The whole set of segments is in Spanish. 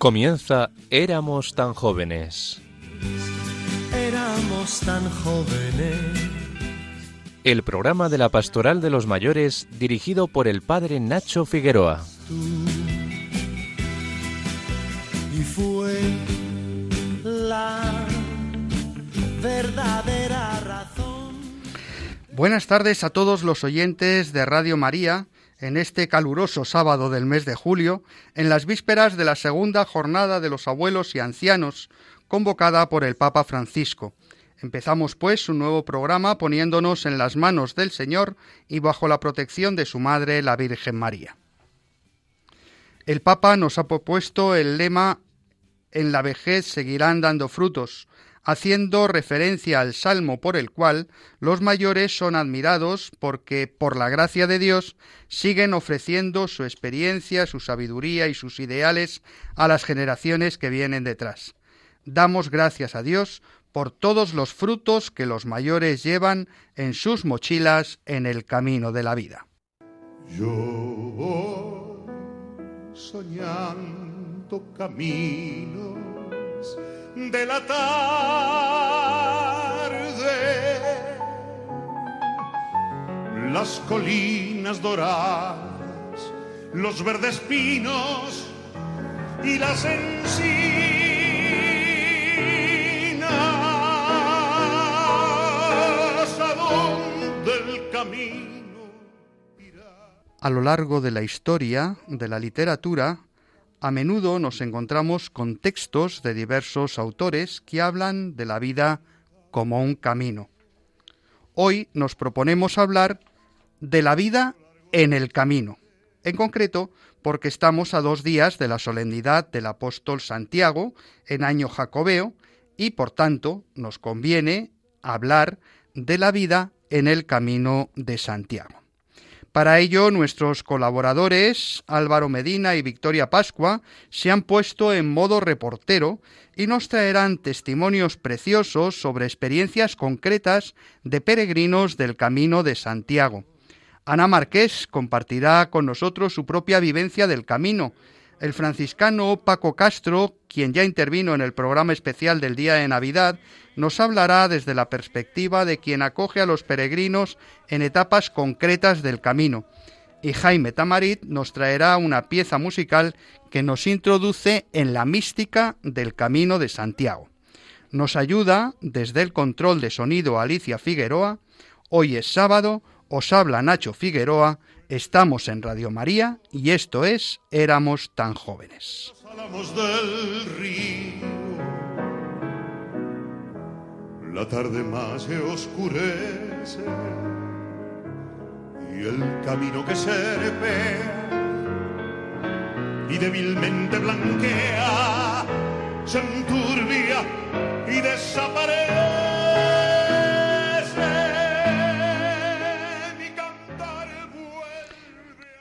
Comienza Éramos tan jóvenes. Éramos tan jóvenes. El programa de la Pastoral de los Mayores dirigido por el padre Nacho Figueroa. Y fue la verdadera razón. Buenas tardes a todos los oyentes de Radio María en este caluroso sábado del mes de julio, en las vísperas de la segunda jornada de los abuelos y ancianos, convocada por el Papa Francisco. Empezamos pues un nuevo programa poniéndonos en las manos del Señor y bajo la protección de su Madre, la Virgen María. El Papa nos ha propuesto el lema En la vejez seguirán dando frutos, haciendo referencia al salmo por el cual los mayores son admirados porque, por la gracia de Dios, siguen ofreciendo su experiencia, su sabiduría y sus ideales a las generaciones que vienen detrás. Damos gracias a Dios por todos los frutos que los mayores llevan en sus mochilas en el camino de la vida. Yo soñando caminos de la tarde, las colinas doradas, los verdes pinos y las encinas, a donde el camino. A lo largo de la historia de la literatura, a menudo nos encontramos con textos de diversos autores que hablan de la vida como un camino. Hoy nos proponemos hablar de la vida en el camino, en concreto porque estamos a dos días de la solemnidad del apóstol Santiago en año jacobeo y por tanto nos conviene hablar de la vida en el camino de Santiago. Para ello, nuestros colaboradores, Álvaro Medina y Victoria Pascua, se han puesto en modo reportero y nos traerán testimonios preciosos sobre experiencias concretas de peregrinos del Camino de Santiago. Ana Marqués compartirá con nosotros su propia vivencia del camino. El franciscano Paco Castro, quien ya intervino en el programa especial del día de Navidad, nos hablará desde la perspectiva de quien acoge a los peregrinos en etapas concretas del camino. Y Jaime Tamarit nos traerá una pieza musical que nos introduce en la mística del camino de Santiago. Nos ayuda desde el control de sonido Alicia Figueroa. Hoy es sábado, os habla Nacho Figueroa, estamos en Radio María y esto es Éramos tan jóvenes. Álamos del río. La tarde más se oscurece y el camino que se repea y débilmente blanquea se enturbia y desaparece.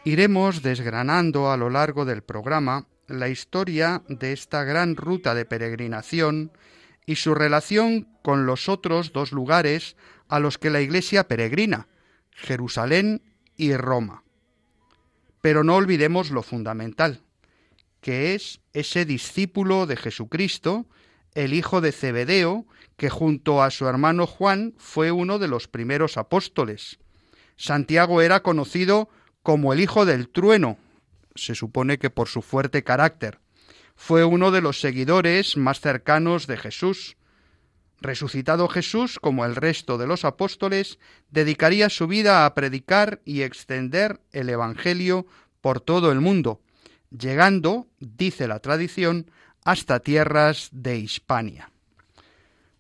Iremos desgranando a lo largo del programa la historia de esta gran ruta de peregrinación y su relación con los otros dos lugares a los que la Iglesia peregrina, Jerusalén y Roma. Pero no olvidemos lo fundamental, que es ese discípulo de Jesucristo, el hijo de Zebedeo, que junto a su hermano Juan fue uno de los primeros apóstoles. Santiago era conocido como el hijo del trueno, se supone que por su fuerte carácter. Fue uno de los seguidores más cercanos de Jesús. Resucitado Jesús, como el resto de los apóstoles, dedicaría su vida a predicar y extender el Evangelio por todo el mundo, llegando, dice la tradición, hasta tierras de Hispania.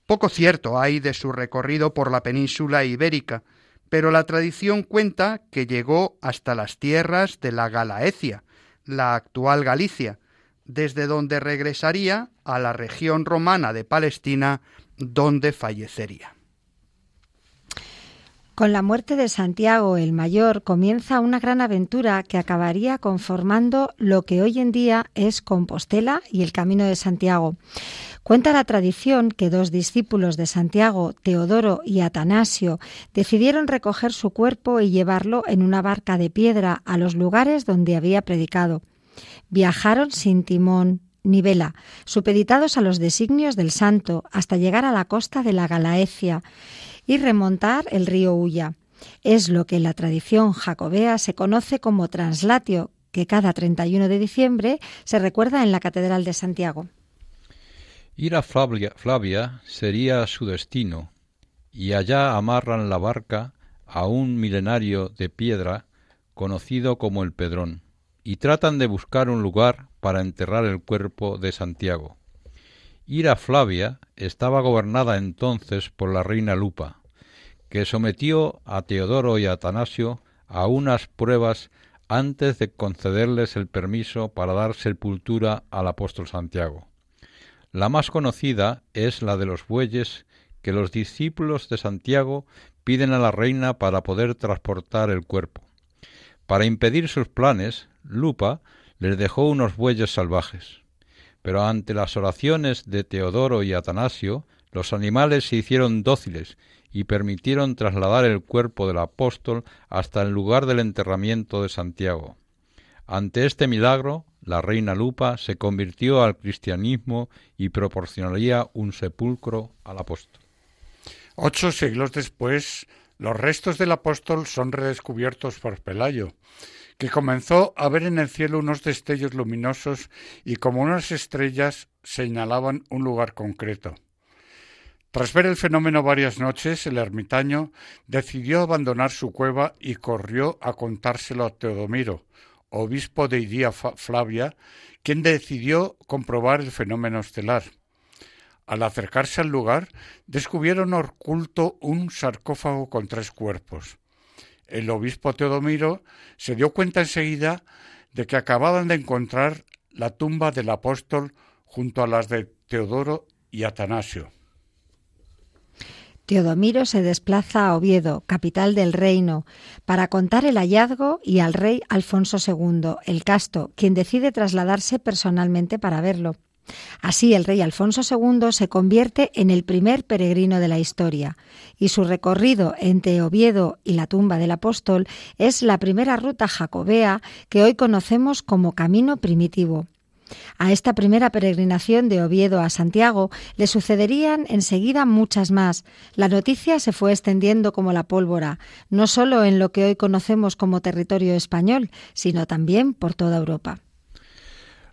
Poco cierto hay de su recorrido por la península ibérica, pero la tradición cuenta que llegó hasta las tierras de la Galaecia, la actual Galicia, desde donde regresaría a la región romana de Palestina, donde fallecería. Con la muerte de Santiago el Mayor comienza una gran aventura que acabaría conformando lo que hoy en día es Compostela y el Camino de Santiago. Cuenta la tradición que dos discípulos de Santiago, Teodoro y Atanasio, decidieron recoger su cuerpo y llevarlo en una barca de piedra a los lugares donde había predicado. Viajaron sin timón nivela, supeditados a los designios del santo, hasta llegar a la costa de la Galaecia y remontar el río Ulla. Es lo que en la tradición jacobea se conoce como translatio, que cada 31 de diciembre se recuerda en la Catedral de Santiago. Ir a Flavia, Flavia sería su destino, y allá amarran la barca a un milenario de piedra conocido como el Pedrón, y tratan de buscar un lugar para enterrar el cuerpo de Santiago. Ira Flavia estaba gobernada entonces por la reina Lupa, que sometió a Teodoro y a Atanasio a unas pruebas antes de concederles el permiso para dar sepultura al apóstol Santiago. La más conocida es la de los bueyes que los discípulos de Santiago piden a la reina para poder transportar el cuerpo. Para impedir sus planes, Lupa les dejó unos bueyes salvajes. Pero ante las oraciones de Teodoro y Atanasio, los animales se hicieron dóciles y permitieron trasladar el cuerpo del apóstol hasta el lugar del enterramiento de Santiago. Ante este milagro, la reina Lupa se convirtió al cristianismo y proporcionaría un sepulcro al apóstol. Ocho siglos después, los restos del apóstol son redescubiertos por Pelayo, que comenzó a ver en el cielo unos destellos luminosos y como unas estrellas señalaban un lugar concreto. Tras ver el fenómeno varias noches, el ermitaño decidió abandonar su cueva y corrió a contárselo a Teodomiro, obispo de Idía Flavia, quien decidió comprobar el fenómeno estelar. Al acercarse al lugar, descubrieron oculto un sarcófago con tres cuerpos el obispo Teodomiro se dio cuenta enseguida de que acababan de encontrar la tumba del apóstol junto a las de Teodoro y Atanasio. Teodomiro se desplaza a Oviedo, capital del reino, para contar el hallazgo y al rey Alfonso II, el casto, quien decide trasladarse personalmente para verlo. Así el rey Alfonso II se convierte en el primer peregrino de la historia y su recorrido entre Oviedo y la tumba del apóstol es la primera ruta jacobea que hoy conocemos como camino primitivo. A esta primera peregrinación de Oviedo a Santiago le sucederían enseguida muchas más. La noticia se fue extendiendo como la pólvora, no solo en lo que hoy conocemos como territorio español, sino también por toda Europa.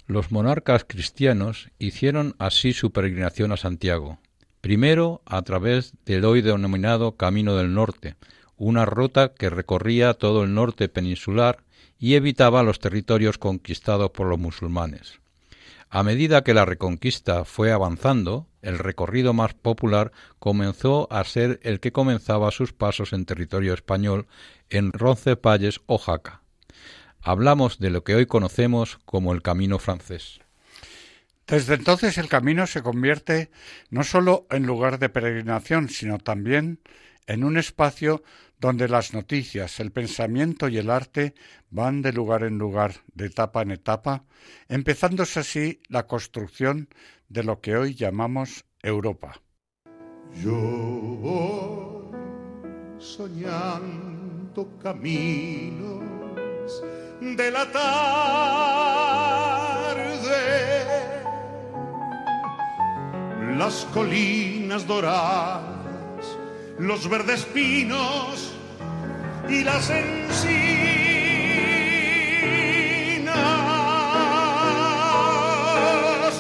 Los monarcas cristianos hicieron así su peregrinación a Santiago, primero a través del hoy denominado Camino del Norte, una ruta que recorría todo el norte peninsular y evitaba los territorios conquistados por los musulmanes. A medida que la reconquista fue avanzando, el recorrido más popular comenzó a ser el que comenzaba sus pasos en territorio español en Roncesvalles o Jaca hablamos de lo que hoy conocemos como el camino francés. Desde entonces el camino se convierte no solo en lugar de peregrinación, sino también en un espacio donde las noticias, el pensamiento y el arte van de lugar en lugar, de etapa en etapa, empezándose así la construcción de lo que hoy llamamos Europa. Yo soñando caminos de la tarde. Las colinas doradas, los verdes pinos y las encinas.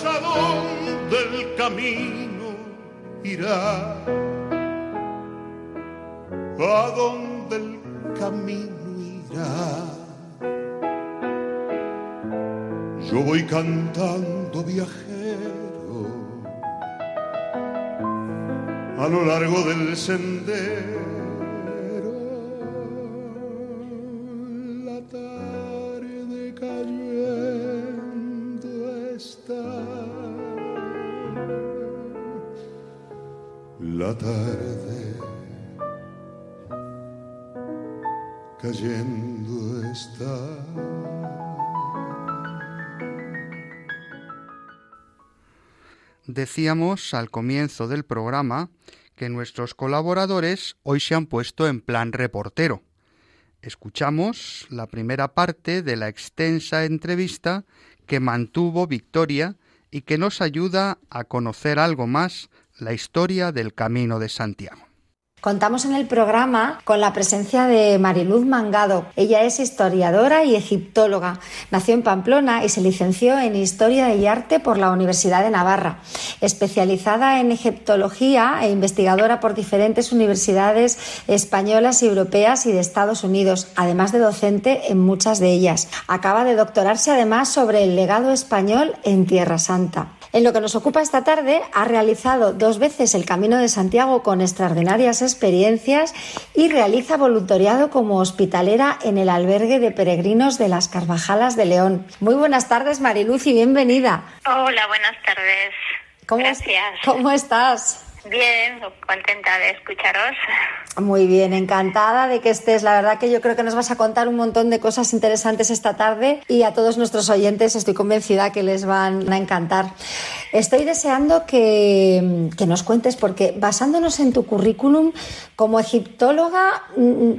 A donde el camino irá. A donde el camino irá. yo voy cantando viajero a lo largo del sendero. La tarde cayendo está. La tarde cayendo está. Decíamos al comienzo del programa que nuestros colaboradores hoy se han puesto en plan reportero. Escuchamos la primera parte de la extensa entrevista que mantuvo Victoria y que nos ayuda a conocer algo más la historia del Camino de Santiago. Contamos en el programa con la presencia de Mariluz Mangado. Ella es historiadora y egiptóloga. Nació en Pamplona y se licenció en Historia y Arte por la Universidad de Navarra. Especializada en egiptología e investigadora por diferentes universidades españolas europeas y de Estados Unidos, además de docente en muchas de ellas. Acaba de doctorarse además sobre el legado español en Tierra Santa. En lo que nos ocupa esta tarde, ha realizado dos veces el Camino de Santiago con extraordinarias experiencias y realiza voluntariado como hospitalera en el albergue de peregrinos de las Carvajalas de León. Muy buenas tardes, Mariluz, y bienvenida. Hola, buenas tardes. ¿Cómo, Gracias. ¿Cómo estás? Bien, contenta de escucharos. Muy bien, encantada de que estés. La verdad que yo creo que nos vas a contar un montón de cosas interesantes esta tarde y a todos nuestros oyentes estoy convencida que les van a encantar. Estoy deseando que, que nos cuentes, porque basándonos en tu currículum como egiptóloga,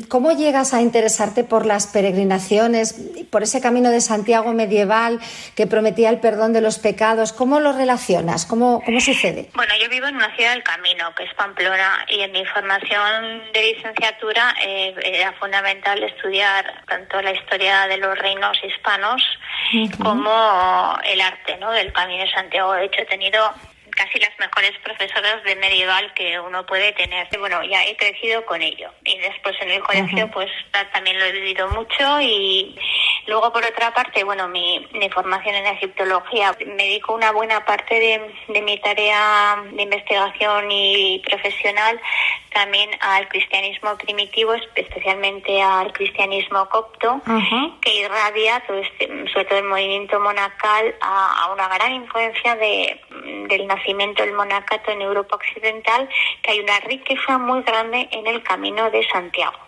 ¿cómo llegas a interesarte por las peregrinaciones, por ese camino de Santiago medieval que prometía el perdón de los pecados? ¿Cómo lo relacionas? ¿Cómo, cómo sucede? Bueno, yo vivo en una ciudad del camino, que es Pamplona, y en mi formación de licenciatura eh, era fundamental estudiar tanto la historia de los reinos hispanos uh -huh. como el arte ¿no? del Camino de Santiago. De hecho, he tenido casi las mejores profesoras de medieval que uno puede tener. Bueno, ya he crecido con ello. Y después en el colegio, uh -huh. pues también lo he vivido mucho. Y luego, por otra parte, bueno, mi, mi formación en egiptología, me dedico una buena parte de, de mi tarea de investigación y profesional también al cristianismo primitivo, especialmente al cristianismo copto, uh -huh. que irradia todo este, sobre todo el movimiento monacal a, a una gran influencia de, del nacimiento del monacato en Europa Occidental, que hay una riqueza muy grande en el camino de Santiago.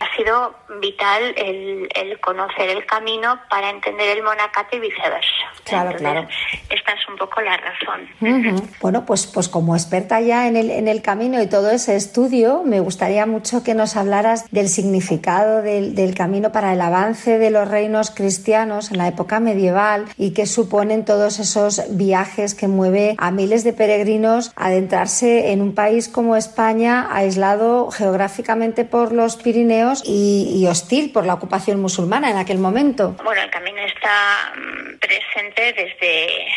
Ha sido vital el, el, conocer el camino para entender el monacato y viceversa. Claro, Entonces, claro. Esta es un poco la razón. Uh -huh. Bueno, pues, pues como experta ya en el, en el camino y todo ese estudio, me gustaría mucho que nos hablaras del significado del, del camino para el avance de los reinos cristianos en la época medieval y qué suponen todos esos viajes que mueve a miles de peregrinos a adentrarse en un país como España, aislado geográficamente por los Pirineos y, y, hostil por la ocupación musulmana en aquel momento. Bueno, el camino está presente desde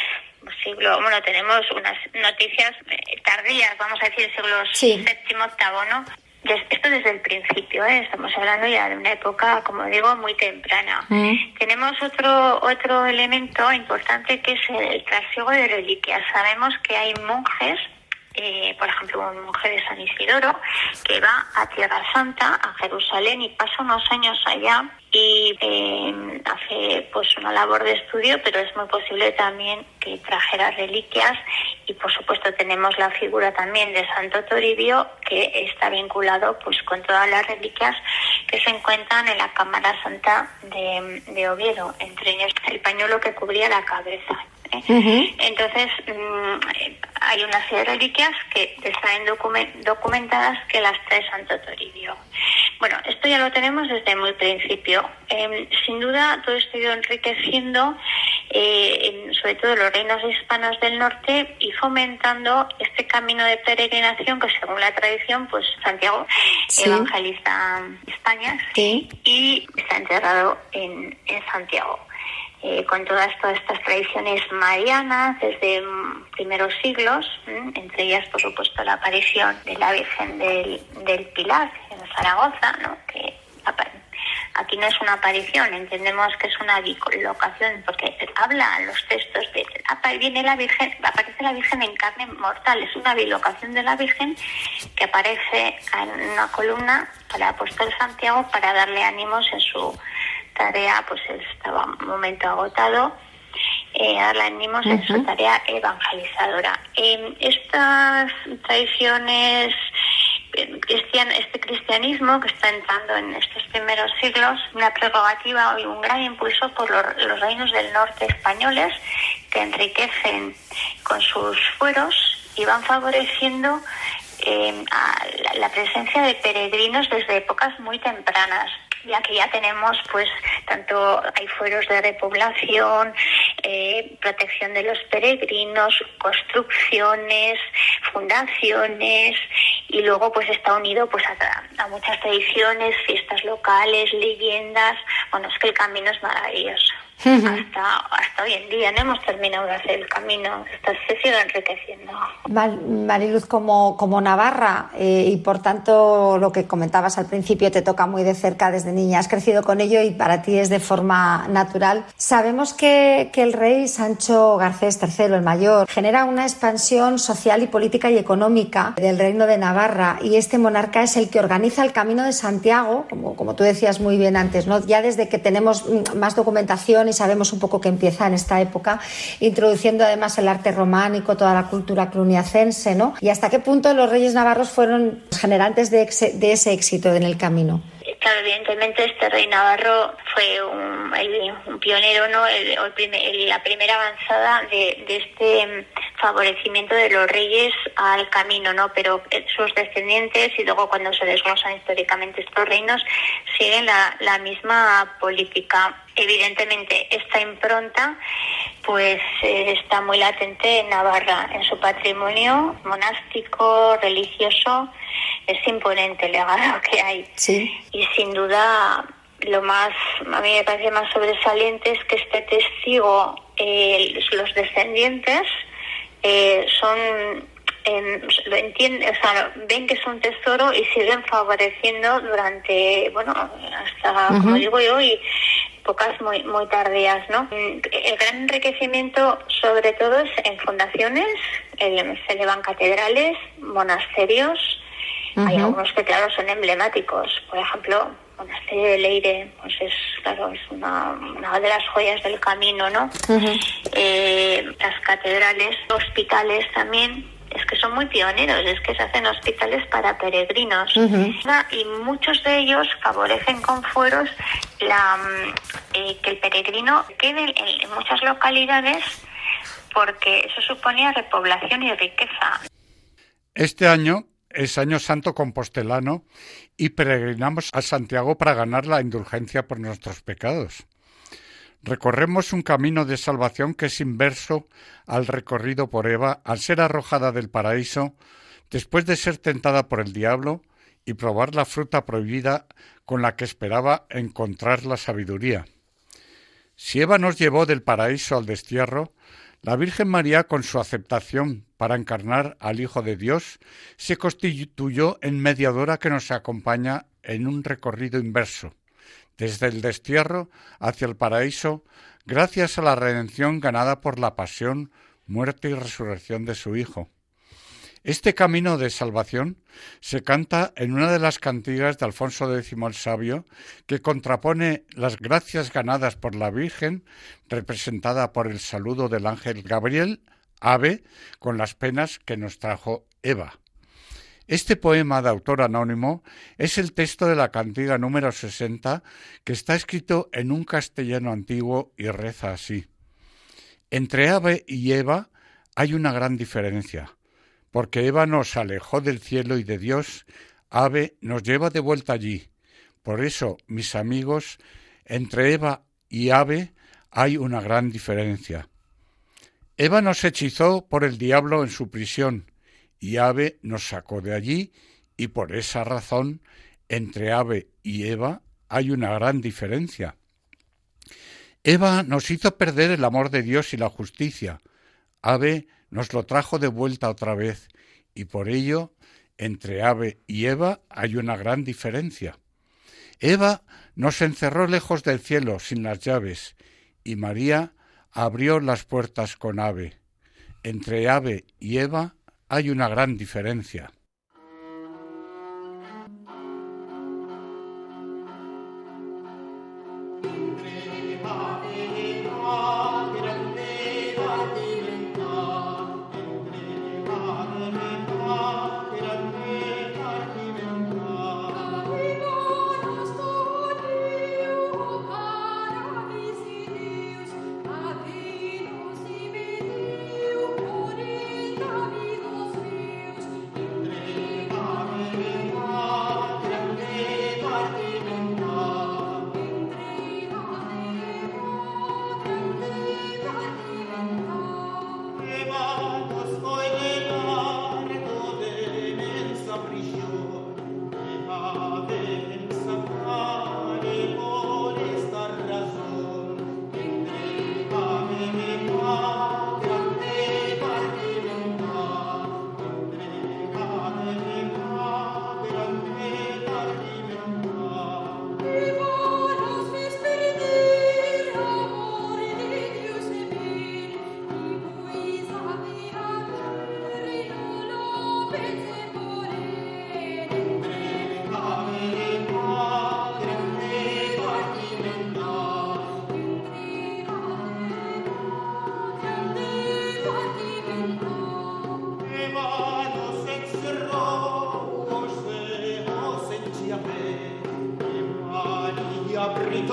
siglo, bueno, tenemos unas noticias tardías, vamos a decir, siglos sí. séptimo, octavo, ¿no? Esto desde el principio, ¿eh? estamos hablando ya de una época, como digo, muy temprana. Mm. Tenemos otro otro elemento importante que es el trasiego de reliquias. Sabemos que hay monjes eh, por ejemplo, un monje de San Isidoro que va a Tierra Santa, a Jerusalén y pasa unos años allá y eh, hace pues una labor de estudio, pero es muy posible también que trajera reliquias y por supuesto tenemos la figura también de Santo Toribio que está vinculado pues con todas las reliquias que se encuentran en la Cámara Santa de, de Oviedo, entre ellas el pañuelo que cubría la cabeza. Uh -huh. Entonces, mmm, hay una serie de reliquias que están document documentadas que las trae Santo Toribio. Bueno, esto ya lo tenemos desde muy principio. Eh, sin duda, todo esto ha ido enriqueciendo, eh, en, sobre todo los reinos hispanos del norte, y fomentando este camino de peregrinación que, según la tradición, pues Santiago sí. evangeliza España sí. y está enterrado en, en Santiago eh, con todas, todas estas tradiciones marianas desde primeros siglos, entre ellas, por supuesto, la aparición de la Virgen del, del Pilar en Zaragoza, ¿no? que aquí no es una aparición, entendemos que es una bilocación, porque habla los textos de viene la Virgen, aparece la Virgen en carne mortal, es una bilocación de la Virgen que aparece en una columna para el apóstol Santiago para darle ánimos en su tarea, pues estaba un momento agotado, eh, darle ánimos uh -huh. en su tarea evangelizadora. Eh, estas tradiciones cristian, este cristianismo que está entrando en estos primeros siglos, una prerrogativa y un gran impulso por los, los reinos del norte españoles que enriquecen con sus fueros y van favoreciendo eh, a la, la presencia de peregrinos desde épocas muy tempranas ya que ya tenemos pues tanto hay fueros de repoblación eh, protección de los peregrinos, construcciones, fundaciones y luego pues está unido pues a, a muchas tradiciones, fiestas locales, leyendas. Bueno, es que el camino es maravilloso hasta, hasta hoy en día. No hemos terminado de hacer el camino, está, se sigue enriqueciendo. Mariluz, como, como Navarra, eh, y por tanto lo que comentabas al principio te toca muy de cerca desde niña, has crecido con ello y para ti es de forma natural. Sabemos que, que el rey Sancho Garcés III, el mayor, genera una expansión social y política y económica del reino de Navarra y este monarca es el que organiza el Camino de Santiago, como, como tú decías muy bien antes, ¿no? ya desde que tenemos más documentación y sabemos un poco que empieza en esta época, introduciendo además el arte románico, toda la cultura cluniacense, ¿no? Y hasta qué punto los reyes navarros fueron generantes de, ese éxito en el camino. Claro, evidentemente este rey navarro fue un, pionero, ¿no? El, la primera avanzada de, este favorecimiento de los reyes al camino, ¿no? Pero sus descendientes y luego cuando se desglosan históricamente estos reinos siguen la misma política. Evidentemente esta impronta pues eh, está muy latente en Navarra, en su patrimonio monástico, religioso, es imponente el legado que hay. Sí. Y sin duda lo más, a mí me parece más sobresaliente es que este testigo, eh, los descendientes, eh, son eh, lo entienden, o sea, ven que es un tesoro y siguen favoreciendo durante, bueno, hasta, uh -huh. como digo yo, y épocas muy, muy tardías, ¿no? El gran enriquecimiento, sobre todo, es en fundaciones, se elevan catedrales, monasterios, uh -huh. hay algunos que, claro, son emblemáticos. Por ejemplo, monasterio de Leire, pues es, claro, es una, una de las joyas del camino, ¿no? Uh -huh. eh, las catedrales, hospitales también, es que son muy pioneros, es que se hacen hospitales para peregrinos uh -huh. y muchos de ellos favorecen con fueros la, eh, que el peregrino quede en, en muchas localidades porque eso suponía repoblación y riqueza. Este año es Año Santo Compostelano y peregrinamos a Santiago para ganar la indulgencia por nuestros pecados. Recorremos un camino de salvación que es inverso al recorrido por Eva al ser arrojada del paraíso después de ser tentada por el diablo y probar la fruta prohibida con la que esperaba encontrar la sabiduría. Si Eva nos llevó del paraíso al destierro, la Virgen María, con su aceptación para encarnar al Hijo de Dios, se constituyó en mediadora que nos acompaña en un recorrido inverso desde el destierro hacia el paraíso, gracias a la redención ganada por la pasión, muerte y resurrección de su Hijo. Este camino de salvación se canta en una de las cantigas de Alfonso X el Sabio, que contrapone las gracias ganadas por la Virgen, representada por el saludo del ángel Gabriel, ave, con las penas que nos trajo Eva. Este poema de autor anónimo es el texto de la cantiga número 60 que está escrito en un castellano antiguo y reza así. Entre Ave y Eva hay una gran diferencia, porque Eva nos alejó del cielo y de Dios, Ave nos lleva de vuelta allí. Por eso, mis amigos, entre Eva y Ave hay una gran diferencia. Eva nos hechizó por el diablo en su prisión, y Ave nos sacó de allí y por esa razón entre Ave y Eva hay una gran diferencia. Eva nos hizo perder el amor de Dios y la justicia. Ave nos lo trajo de vuelta otra vez y por ello entre Ave y Eva hay una gran diferencia. Eva nos encerró lejos del cielo sin las llaves y María abrió las puertas con Ave. Entre Ave y Eva hay una gran diferencia.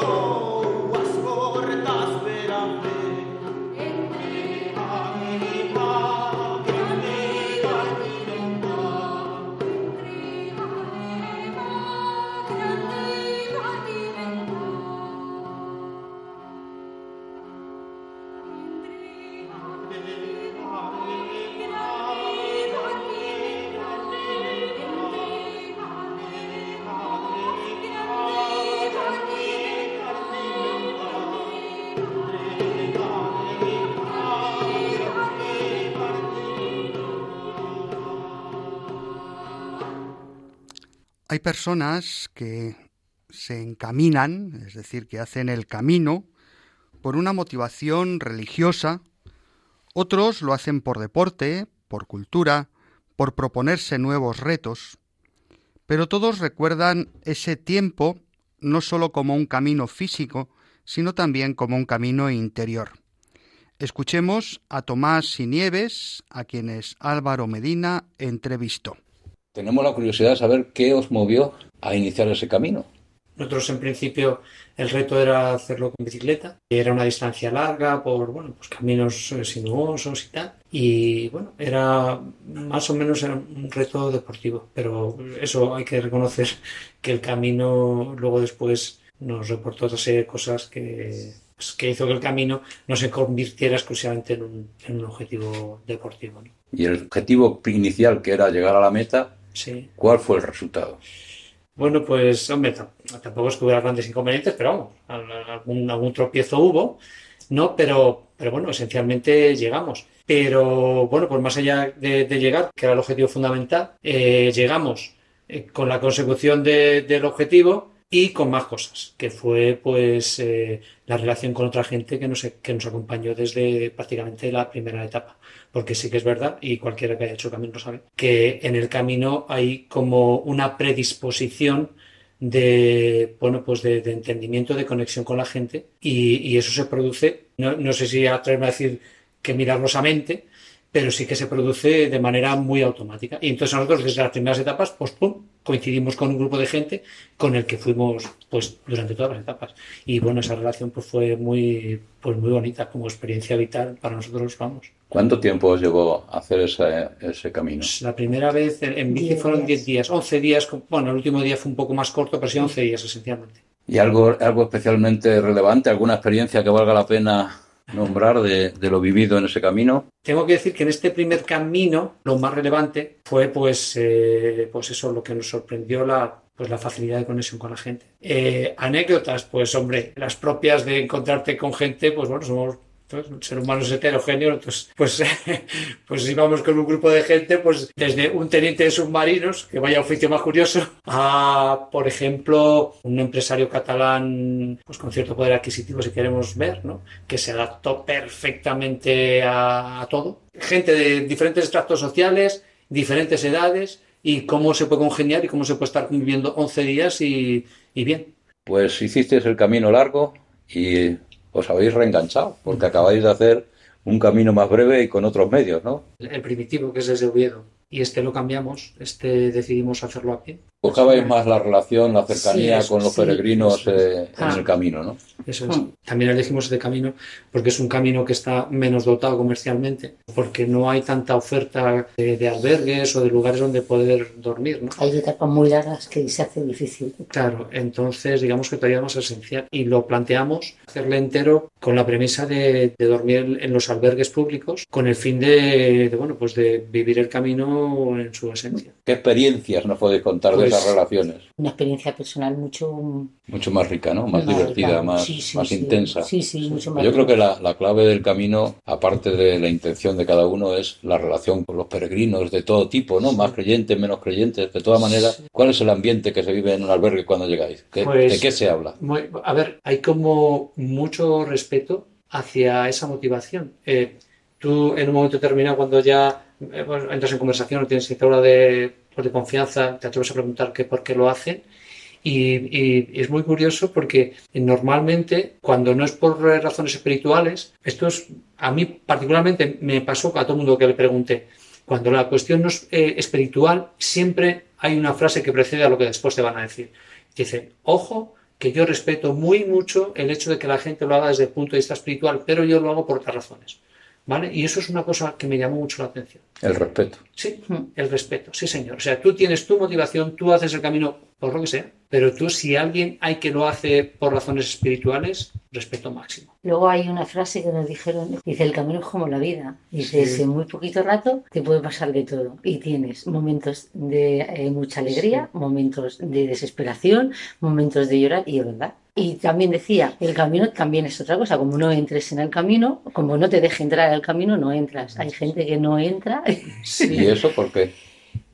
Oh. Hay personas que se encaminan, es decir, que hacen el camino por una motivación religiosa, otros lo hacen por deporte, por cultura, por proponerse nuevos retos, pero todos recuerdan ese tiempo no sólo como un camino físico, sino también como un camino interior. Escuchemos a Tomás y Nieves, a quienes Álvaro Medina entrevistó tenemos la curiosidad de saber qué os movió a iniciar ese camino. Nosotros en principio el reto era hacerlo con bicicleta. Era una distancia larga por bueno, pues caminos eh, sinuosos y tal. Y bueno, era más o menos un reto deportivo. Pero eso hay que reconocer que el camino luego después nos reportó otra serie de cosas que, pues, que hizo que el camino no se convirtiera exclusivamente en un, en un objetivo deportivo. Y el objetivo inicial que era llegar a la meta ¿Cuál fue el resultado? Bueno, pues, hombre, tampoco es que hubiera grandes inconvenientes, pero vamos, algún, algún tropiezo hubo, ¿no? Pero, pero bueno, esencialmente llegamos. Pero bueno, pues más allá de, llegar, que era el objetivo fundamental, eh, llegamos eh, con la consecución del objetivo y con más cosas, que fue pues eh, la relación con otra gente que nos, que nos acompañó desde prácticamente la primera etapa. Porque sí que es verdad, y cualquiera que haya hecho el camino lo sabe, que en el camino hay como una predisposición de bueno pues de, entendimiento de conexión con la gente y, eso se produce no, no sé si atreverme a decir que milagrosamente pero sí que se produce de manera muy automática. Y entonces nosotros desde las primeras etapas, pues pum, coincidimos con un grupo de gente con el que fuimos pues durante todas las etapas. Y bueno, esa relación pues fue muy, pues muy bonita como experiencia vital para nosotros, vamos. ¿Cuánto tiempo os llevó a hacer ese, ese camino? Pues la primera vez en bici fueron 10 días, 11 días, bueno, el último día fue un poco más corto, pero sí 11 días esencialmente. ¿Y algo, algo especialmente relevante, alguna experiencia que valga la pena nombrar de, lo vivido en ese camino? Tengo que decir que en este primer camino lo más relevante fue pues, eh, pues eso, lo que nos sorprendió la, pues la facilidad de conexión con la gente. Eh, anécdotas, pues hombre, las propias de encontrarte con gente, pues bueno, somos ser humano es heterogéneo, entonces, pues, pues íbamos con un grupo de gente, pues desde un teniente de submarinos, que vaya oficio más curioso, a, por ejemplo, un empresario catalán, pues con cierto poder adquisitivo, si queremos ver, ¿no? Que se adaptó perfectamente a, todo. Gente de diferentes estratos sociales, diferentes edades, y cómo se puede congeniar y cómo se puede estar viviendo 11 días y, y bien. Pues hiciste el camino largo y os habéis reenganchado, porque acabáis de hacer un camino más breve y con otros medios, ¿no? El primitivo, que es desde Oviedo, y este lo cambiamos, este decidimos hacerlo a pie. Buscabais más la relación, la cercanía con los peregrinos eh, en el camino, ¿no? Eso es. También elegimos este camino porque es un camino que está menos dotado comercialmente, porque no hay tanta oferta de, albergues o de lugares donde poder dormir, ¿no? Hay etapas muy largas que se hace difícil. Claro, entonces digamos que todavía es más esencial. Y lo planteamos hacerle entero con la premisa de, dormir en los albergues públicos, con el fin de, bueno, pues de vivir el camino en su esencia. ¿Qué experiencias nos podéis contar de esas pues, relaciones? Una experiencia personal mucho... Mucho más rica, ¿no? Más, divertida, más, más intensa. Sí, sí, mucho más Yo creo que la, la, clave del camino, aparte de la intención de cada uno, es la relación con los peregrinos de todo tipo, ¿no? Más creyentes, menos creyentes, de todas maneras. ¿Cuál es el ambiente que se vive en un albergue cuando llegáis? ¿De pues, qué se habla? a ver, hay como mucho respeto hacia esa motivación. Eh, tú en un momento determinado, cuando ya eh, entras en conversación o tienes cierta hora de de confianza, te atreves a preguntar qué por qué lo hacen. Y, es muy curioso porque normalmente cuando no es por razones espirituales, esto es, a mí particularmente me pasó a todo el mundo que le pregunté, cuando la cuestión no es eh, espiritual, siempre hay una frase que precede a lo que después te van a decir. Dicen, ojo, que yo respeto muy mucho el hecho de que la gente lo haga desde el punto de vista espiritual, pero yo lo hago por otras razones. ¿Vale? Y eso es una cosa que me llamó mucho la atención. El respeto. Sí, el respeto, sí señor. O sea, tú tienes tu motivación, tú haces el camino por lo que sea, pero tú si alguien hay que lo hace por razones espirituales, respeto máximo. Luego hay una frase que nos dijeron, dice, el camino es como la vida. Dice, Sí. en muy poquito rato te puede pasar de todo. Y tienes momentos de eh, mucha alegría, momentos de desesperación, momentos de llorar, y es verdad. Y también decía, el camino también es otra cosa, como no entres en el camino, como no te deje entrar al camino, no entras. Hay gente que no entra ¿Y eso por qué?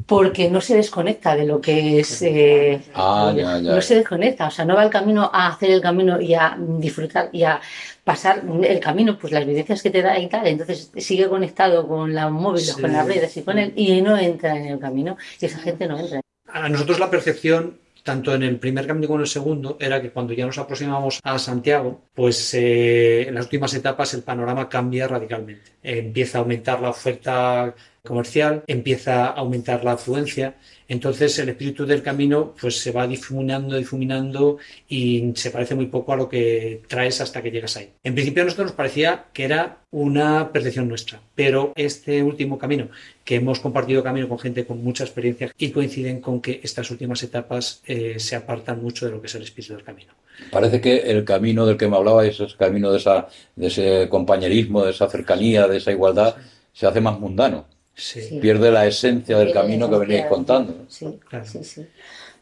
Porque no se desconecta de lo que es... eh, Ah, ya, ya. no se desconecta, o sea, no va al camino a hacer el camino y a disfrutar y a pasar el camino, pues las vivencias que te da y tal, entonces sigue conectado con los móviles, Sí. con las redes y con él, y no entra en el camino, y esa gente no entra. A nosotros la percepción, tanto en el primer camino como en el segundo, era que cuando ya nos aproximamos a Santiago, pues eh, en las últimas etapas el panorama cambia radicalmente. Eh, empieza a aumentar la oferta comercial, empieza a aumentar la afluencia, entonces el espíritu del camino pues se va difuminando, difuminando y se parece muy poco a lo que traes hasta que llegas ahí. En principio a nosotros nos parecía que era una percepción nuestra, pero este último camino, que hemos compartido camino con gente con mucha experiencia y coinciden con que estas últimas etapas eh, se apartan mucho de lo que es el espíritu del camino. Parece que el camino del que me hablaba, ese camino de, esa, de ese compañerismo, de esa cercanía, de esa igualdad, se hace más mundano. Sí. Pierde la esencia del Pierde camino que veníais contando. Sí, Claro. sí, sí.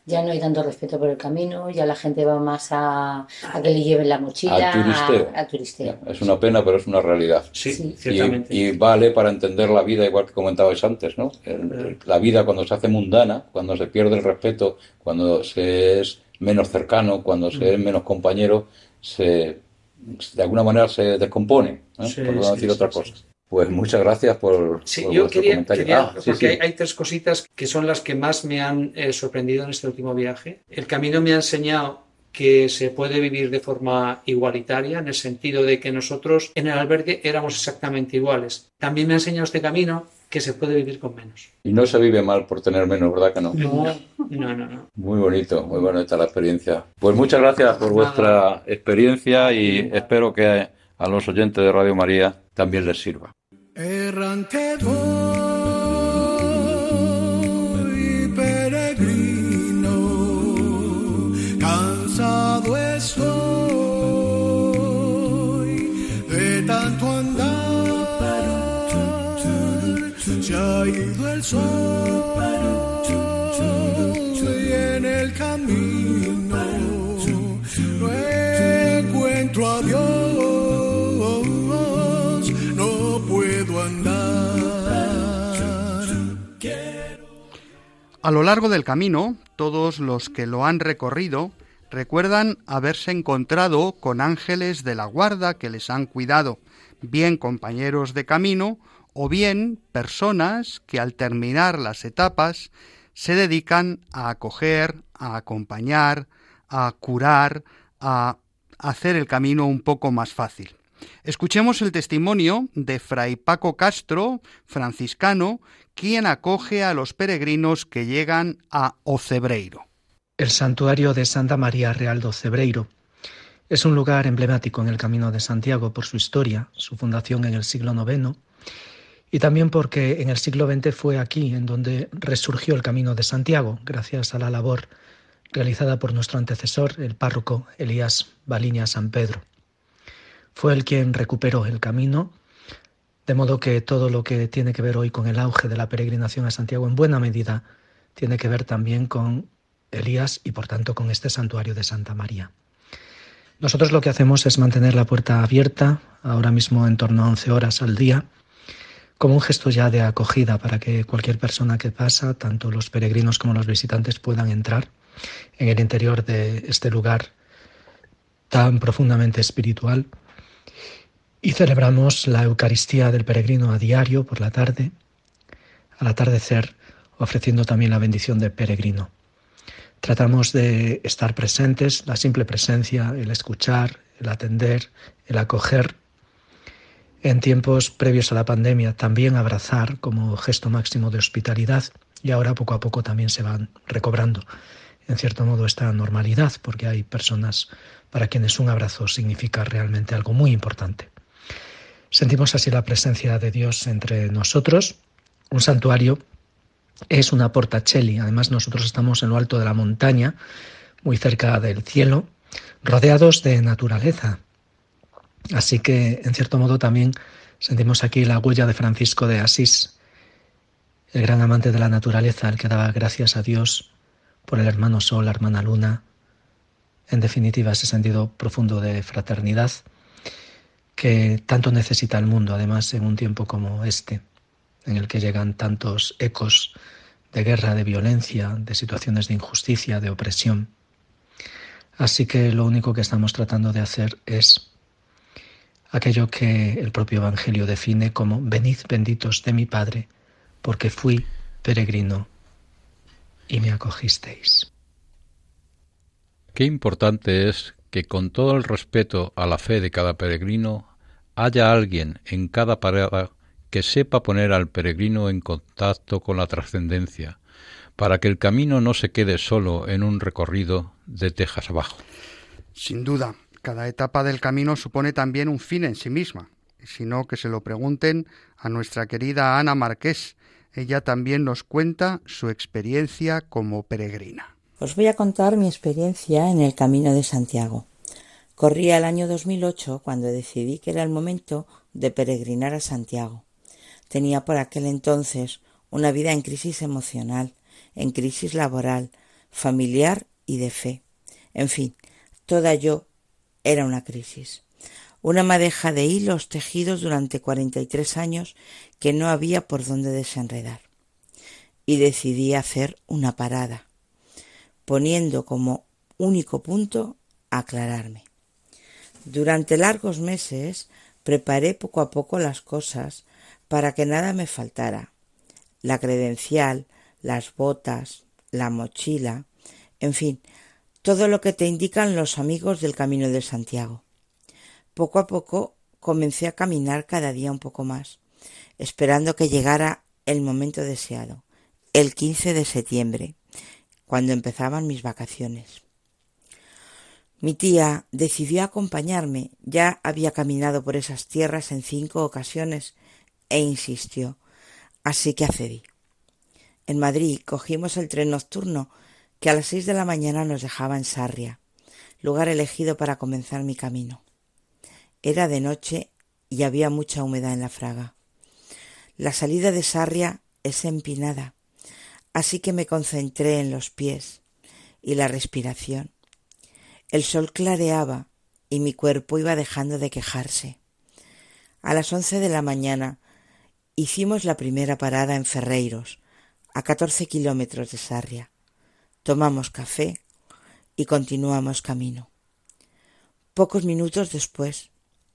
Ya no hay tanto respeto por el camino, ya la gente va más a, a que le lleven la mochila, Al turisteo. a, a turisteo. Es una pena, pero es una realidad. Sí, Sí. ciertamente. Y, y vale para entender la vida, igual que comentabais antes, ¿no? El- el- la vida cuando se hace mundana, cuando se pierde el respeto, cuando se es menos cercano, cuando se es Mm. menos compañero, se de alguna manera se descompone, ¿eh? Sí, por no sí, decir sí, otra sí, cosa. Pues muchas gracias por, Sí, por yo vuestro quería, comentario. quería- Ah, porque sí. Hay, hay tres cositas que son las que más me han eh, sorprendido en este último viaje. El camino me ha enseñado que se puede vivir de forma igualitaria, en el sentido de que nosotros en el albergue éramos exactamente iguales. También me ha enseñado este camino que se puede vivir con menos. Y no se vive mal por tener menos, ¿verdad que no? No, no, no. no. Muy bonito, muy bonita la experiencia. Pues muchas gracias por vuestra experiencia y espero que a los oyentes de Radio María también les sirva. Errante voy, peregrino, cansado estoy de tanto andar, se ha ido el sol y en el camino no encuentro a Dios, A lo largo del camino, todos los que lo han recorrido recuerdan haberse encontrado con ángeles de la guarda que les han cuidado, bien compañeros de camino o bien personas que al terminar las etapas se dedican a acoger, a acompañar, a curar, a hacer el camino un poco más fácil. Escuchemos el testimonio de Fray Paco Castro, franciscano, quien acoge a los peregrinos que llegan a Ocebreiro. El santuario de Santa María Real do Cebreiro es un lugar emblemático en el Camino de Santiago por su historia, su fundación en el siglo IX y también porque en el siglo XX fue aquí en donde resurgió el Camino de Santiago, gracias a la labor realizada por nuestro antecesor, el párroco Elías Baliña San Pedro. Fue él quien recuperó el camino, de modo que todo lo que tiene que ver hoy con el auge de la peregrinación a Santiago en buena medida tiene que ver también con Elías y por tanto con este santuario de Santa María. Nosotros lo que hacemos es mantener la puerta abierta, ahora mismo en torno a 11 horas al día, como un gesto ya de acogida para que cualquier persona que pasa, tanto los peregrinos como los visitantes, puedan entrar en el interior de este lugar tan profundamente espiritual. Y celebramos la Eucaristía del peregrino a diario por la tarde, al atardecer, ofreciendo también la bendición de peregrino. Tratamos de estar presentes, la simple presencia, el escuchar, el atender, el acoger. En tiempos previos a la pandemia también abrazar como gesto máximo de hospitalidad y ahora poco a poco también se van recobrando en cierto modo esta normalidad, porque hay personas para quienes un abrazo significa realmente algo muy importante. Sentimos así la presencia de Dios entre nosotros. Un santuario es una portacelli. Además, nosotros estamos en lo alto de la montaña, muy cerca del cielo, rodeados de naturaleza. Así que, en cierto modo, también sentimos aquí la huella de Francisco de Asís, el gran amante de la naturaleza, el que daba gracias a Dios por el hermano Sol, la hermana Luna, en definitiva ese sentido profundo de fraternidad que tanto necesita el mundo, además en un tiempo como este, en el que llegan tantos ecos de guerra, de violencia, de situaciones de injusticia, de opresión. Así que lo único que estamos tratando de hacer es aquello que el propio Evangelio define como venid benditos de mi Padre, porque fui peregrino y me acogisteis. Qué importante es que con todo el respeto a la fe de cada peregrino haya alguien en cada parada que sepa poner al peregrino en contacto con la trascendencia, para que el camino no se quede solo en un recorrido de tejas abajo. Sin duda, cada etapa del camino supone también un fin en sí misma, sino que se lo pregunten a nuestra querida Ana Marqués. Ella también nos cuenta su experiencia como peregrina. Os voy a contar mi experiencia en el Camino de Santiago. Corría el año 2008 cuando decidí que era el momento de peregrinar a Santiago. Tenía por aquel entonces una vida en crisis emocional, en crisis laboral, familiar y de fe. En fin, toda yo era una crisis. Una madeja de hilos tejidos durante cuarenta y tres años que no había por dónde desenredar. Y decidí hacer una parada poniendo como único punto aclararme. Durante largos meses preparé poco a poco las cosas para que nada me faltara. La credencial, las botas, la mochila, en fin, todo lo que te indican los amigos del Camino de Santiago. Poco a poco comencé a caminar cada día un poco más, esperando que llegara el momento deseado, el 15 de septiembre, cuando empezaban mis vacaciones. Mi tía decidió acompañarme, ya había caminado por esas tierras en cinco ocasiones, e insistió, así que accedí. En Madrid cogimos el tren nocturno que a las seis de la mañana nos dejaba en Sarria, lugar elegido para comenzar mi camino. Era de noche y había mucha humedad en la fraga. La salida de Sarria es empinada Así que me concentré en los pies y la respiración. El sol clareaba y mi cuerpo iba dejando de quejarse. A las once de la mañana hicimos la primera parada en Ferreiros, a catorce kilómetros de Sarria. Tomamos café y continuamos camino. Pocos minutos después,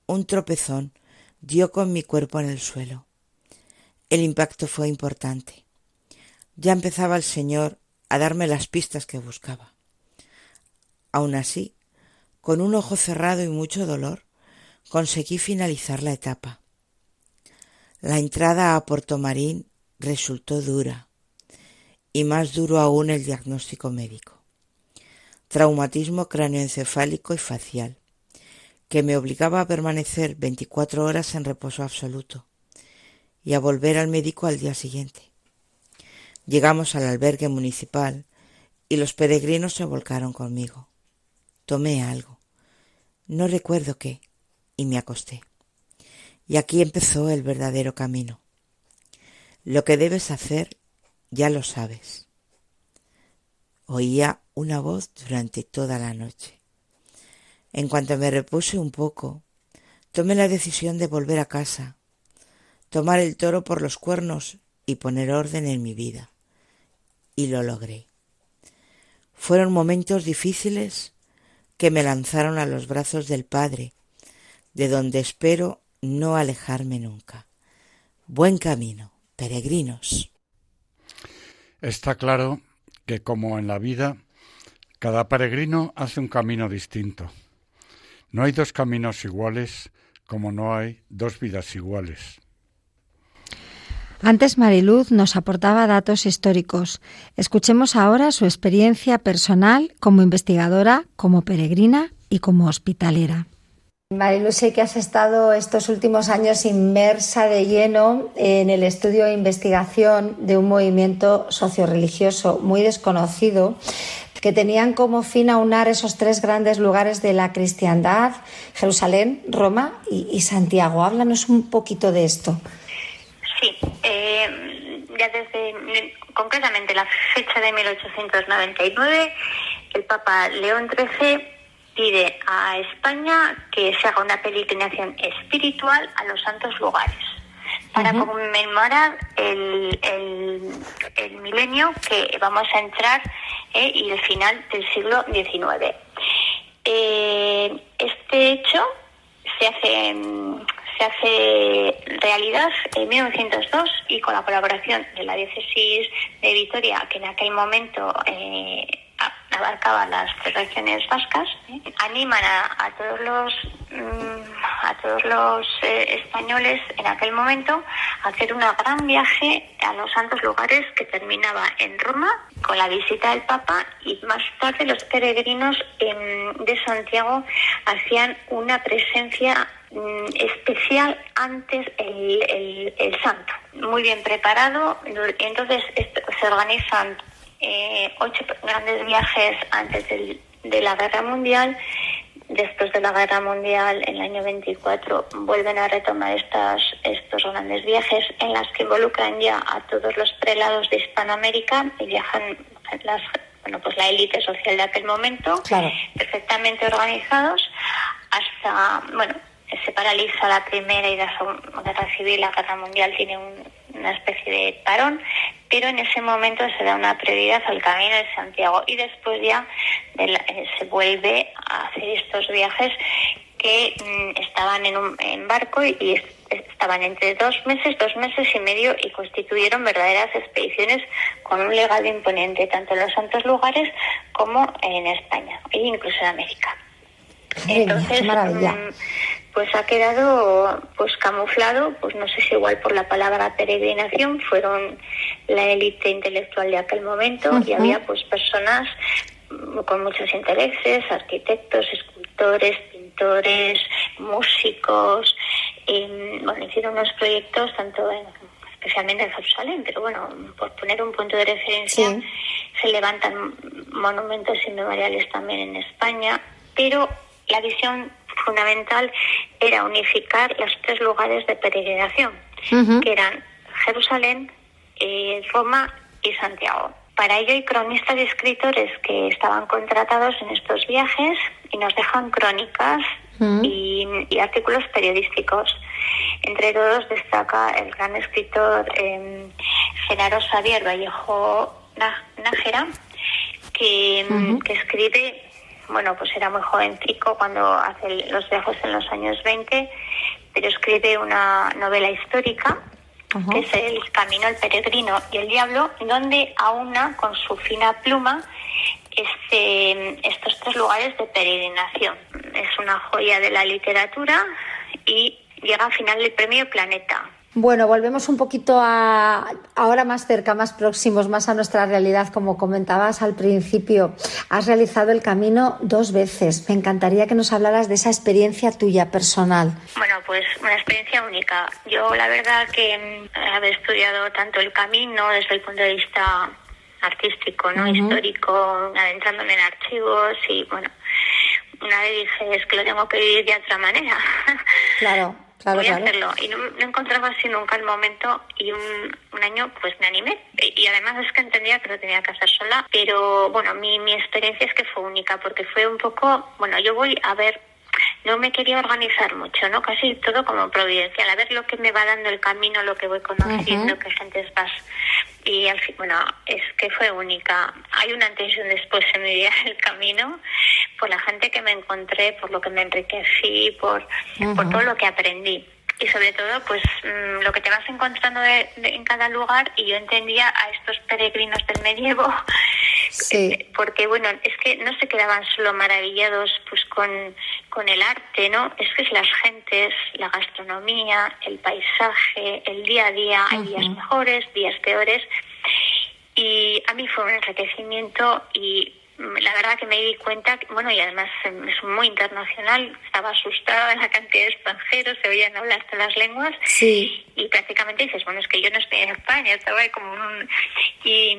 un tropezón dio con mi cuerpo en el suelo. El impacto fue importante. Ya empezaba el Señor a darme las pistas que buscaba. Aun así, con un ojo cerrado y mucho dolor, conseguí finalizar la etapa. La entrada a Puerto Marín resultó dura, y más duro aún el diagnóstico médico. Traumatismo cráneoencefálico y facial, que me obligaba a permanecer veinticuatro horas en reposo absoluto y a volver al médico al día siguiente. Llegamos al albergue municipal y los peregrinos se volcaron conmigo. Tomé algo. No recuerdo qué, y me acosté. Y aquí empezó el verdadero camino. Lo que debes hacer ya lo sabes. Oía una voz durante toda la noche. En cuanto me repuse un poco, tomé la decisión de volver a casa, tomar el toro por los cuernos y poner orden en mi vida y lo logré. Fueron momentos difíciles que me lanzaron a los brazos del Padre, de donde espero no alejarme nunca. Buen camino, peregrinos. Está claro que como en la vida, cada peregrino hace un camino distinto. No hay dos caminos iguales como no hay dos vidas iguales. Antes Mariluz nos aportaba datos históricos. Escuchemos ahora su experiencia personal como investigadora, como peregrina y como hospitalera. Mariluz, sé que has estado estos últimos años inmersa de lleno en el estudio e investigación de un movimiento socioreligioso muy desconocido que tenían como fin aunar esos tres grandes lugares de la cristiandad, Jerusalén, Roma y, y Santiago. Háblanos un poquito de esto. Sí, eh, ya desde concretamente la fecha de 1899, el Papa León XIII pide a España que se haga una peregrinación espiritual a los santos lugares para conmemorar el, el, milenio que vamos a entrar eh, y el final del siglo XIX. Eh, este hecho se hace se hace realidad en 1902 y con la colaboración de la diócesis de Vitoria, que en aquel momento eh, abarcaba las tres regiones vascas, ¿eh? animan a, todos los mm, a todos los eh, españoles en aquel momento a hacer un gran viaje a los santos lugares que terminaba en Roma con la visita del Papa y más tarde los peregrinos de Santiago hacían una presencia mm, especial antes el, el, santo, muy bien preparado. Entonces se organizan eh, ocho grandes viajes antes de la guerra mundial. Después de la guerra mundial, en el año 24, vuelven a retomar estas, estos grandes viajes en las que involucran ya a todos los prelados de Hispanoamérica y viajan las, bueno, pues la élite social de aquel momento, perfectamente organizados, hasta, bueno, se paraliza la primera y la guerra civil, la guerra mundial tiene una especie de parón, pero en ese momento se da una prioridad al camino de Santiago y después ya eh, se vuelve a hacer estos viajes que mm, estaban en un en barco y, estaban entre dos meses, dos meses y medio y constituyeron verdaderas expediciones con un legado imponente tanto en los santos lugares como en España e incluso en América. Entonces, mm, pues ha quedado pues camuflado, pues no sé si igual por la palabra peregrinación, fueron la élite intelectual de aquel momento y había pues personas con muchos intereses, arquitectos, escultores, pintores, músicos, y, bueno, hicieron unos proyectos tanto en, especialmente en Jerusalén, pero bueno, por poner un punto de referencia, se levantan monumentos inmemoriales también en España, pero la visión fundamental era unificar los tres lugares de peregrinación, que eran Jerusalén, eh, Roma y Santiago. Para ello hay cronistas y escritores que estaban contratados en estos viajes y nos dejan crónicas y, artículos periodísticos. Entre todos destaca el gran escritor eh, Genaro Xavier Vallejo Nájera, que, que escribe bueno, pues era muy jovencico cuando hace los viajes en los años 20, pero escribe una novela histórica que es El Camino, el Peregrino y el Diablo, donde aúna con su fina pluma este, estos tres lugares de peregrinación. Es una joya de la literatura y llega al final del premio Planeta. Bueno, volvemos un poquito a ahora más cerca, más próximos, más a nuestra realidad, como comentabas al principio. Has realizado el camino dos veces. Me encantaría que nos hablaras de esa experiencia tuya personal. Bueno, pues una experiencia única. Yo la verdad que mm, haber estudiado tanto el camino desde el punto de vista artístico, no histórico, adentrándome en archivos y bueno, una vez dije es que lo tengo que vivir de otra manera. Claro voy a hacerlo. Y no, encontraba así nunca el momento y un, un, año pues me animé. Y además es que entendía que lo tenía que hacer sola, pero bueno, mi, mi experiencia es que fue única porque fue un poco, bueno, yo voy a ver no me quería organizar mucho, ¿no? Casi todo como providencial, a ver lo que me va dando el camino, lo que voy conociendo, qué gente vas. Y al fin, bueno, es que fue única. Hay una antes y un después en mi vida el camino, por la gente que me encontré, por lo que me enriquecí, por, por todo lo que aprendí y sobre todo pues mm, lo que te vas encontrando en cada lugar y yo entendía a estos peregrinos del medievo porque bueno es que no se quedaban solo maravillados pues con, con el arte, ¿no? Es que es las gentes, la gastronomía, el paisaje, el día a día, hay días mejores, días peores. Y a mí fue un enriquecimiento y la verdad que me di cuenta, bueno, y además es muy internacional, estaba asustada de la cantidad de extranjeros, se oían hablar todas las lenguas, sí. y prácticamente dices, bueno, es que yo no estoy en España, estaba como un... Y,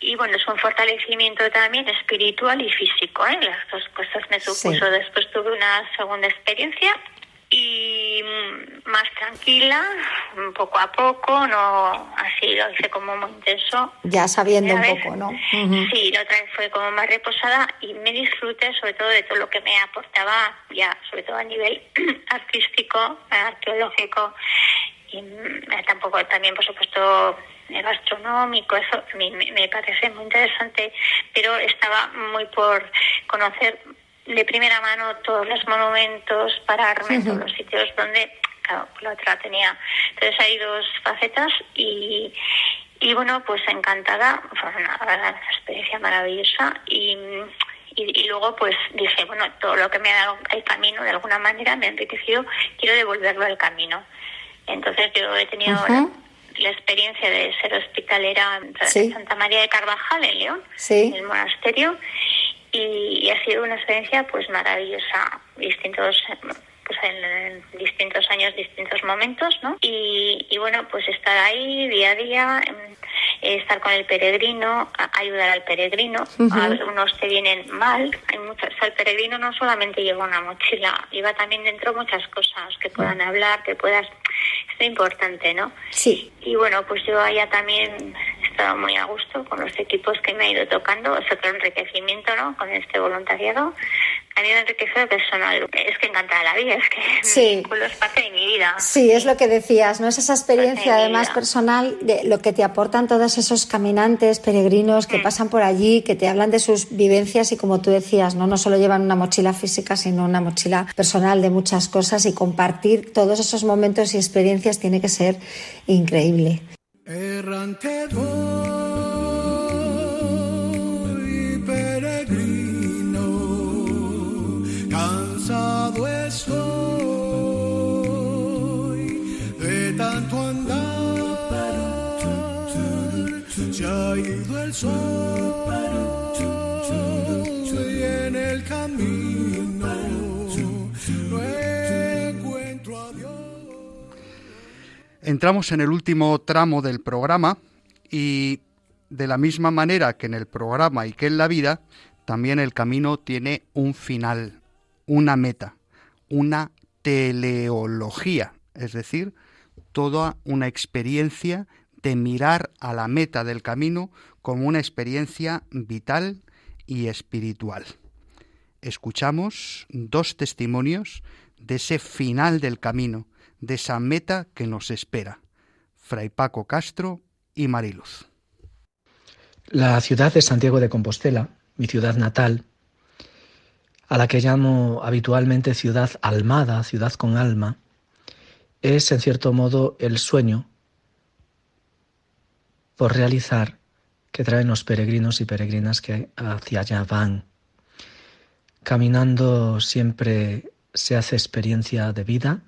y bueno, es un fortalecimiento también espiritual y físico, ¿eh? Las dos cosas me supuso. Después tuve una segunda experiencia y mm, más tranquila, poco a poco, no así lo hice como muy intenso. Ya sabiendo un poco, ¿no? Sí, la otra vez fue como más reposada y me disfruté sobre todo de todo lo que me aportaba, ya sobre todo a nivel artístico, arqueológico y mm, tampoco también por supuesto gastronómico, eso me, me parece muy interesante, pero estaba muy por conocer de primera mano todos los monumentos, pararme en todos los sitios donde, claro, la otra tenía. Entonces hay dos facetas y, y bueno, pues encantada, fue una, experiencia maravillosa. Y, y, luego pues dije, bueno, todo lo que me ha dado el camino de alguna manera me ha enriquecido, quiero devolverlo al camino. Entonces yo he tenido la, experiencia de ser hospitalera en Santa María de Carvajal, en León, en el monasterio, y, ha sido una experiencia pues maravillosa, distintos pues en, distintos años, distintos momentos, ¿no? Y, bueno, pues estar ahí día a día, em, estar con el peregrino, ayudar al peregrino. Algunos te vienen mal, hay muchos, el peregrino no solamente lleva una mochila, lleva también dentro muchas cosas que puedan hablar, que puedas, es importante, ¿no? Sí. Y bueno, pues yo allá también estado muy a gusto con los equipos que me ha ido tocando. Es otro enriquecimiento, ¿no? Con este voluntariado. A mí me enriquece personal. Es que encanta la vida, es que sí. es parte de mi vida. Sí, es lo que decías, ¿no? Es esa experiencia además personal de lo que te aportan todos esos caminantes, peregrinos que mm. pasan por allí, que te hablan de sus vivencias y como tú decías, ¿no? No solo llevan una mochila física, sino una mochila personal de muchas cosas y compartir todos esos momentos y experiencias tiene que ser increíble errante voy peregrino, cansado estoy de tanto andar, se ha ido el sol y en el camino Entramos en el último tramo del programa y de la misma manera que en el programa y que en la vida, también el camino tiene un final, una meta, una teleología, es decir, toda una experiencia de mirar a la meta del camino como una experiencia vital y espiritual. Escuchamos dos testimonios de ese final del camino, de esa meta que nos espera. Fray Paco Castro y Mariluz. La ciudad de Santiago de Compostela, mi ciudad natal, a la que llamo habitualmente ciudad almada, ciudad con alma, es en cierto modo el sueño por realizar que traen los peregrinos y peregrinas que hacia allá van. Caminando siempre se hace experiencia de vida,